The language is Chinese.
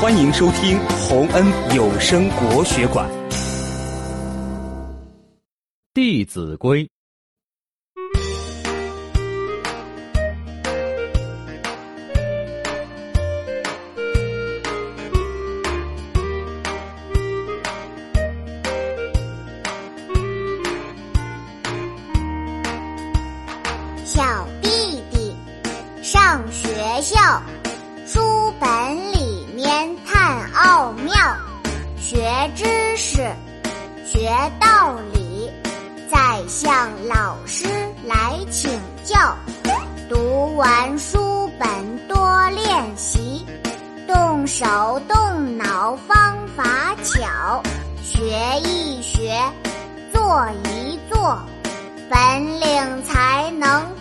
欢迎收听洪恩有声国学馆《弟子规》。小弟弟上学校，学道理，再向老师来请教。读完书本多练习，动手动脑方法巧，学一学，做一做。本领才能。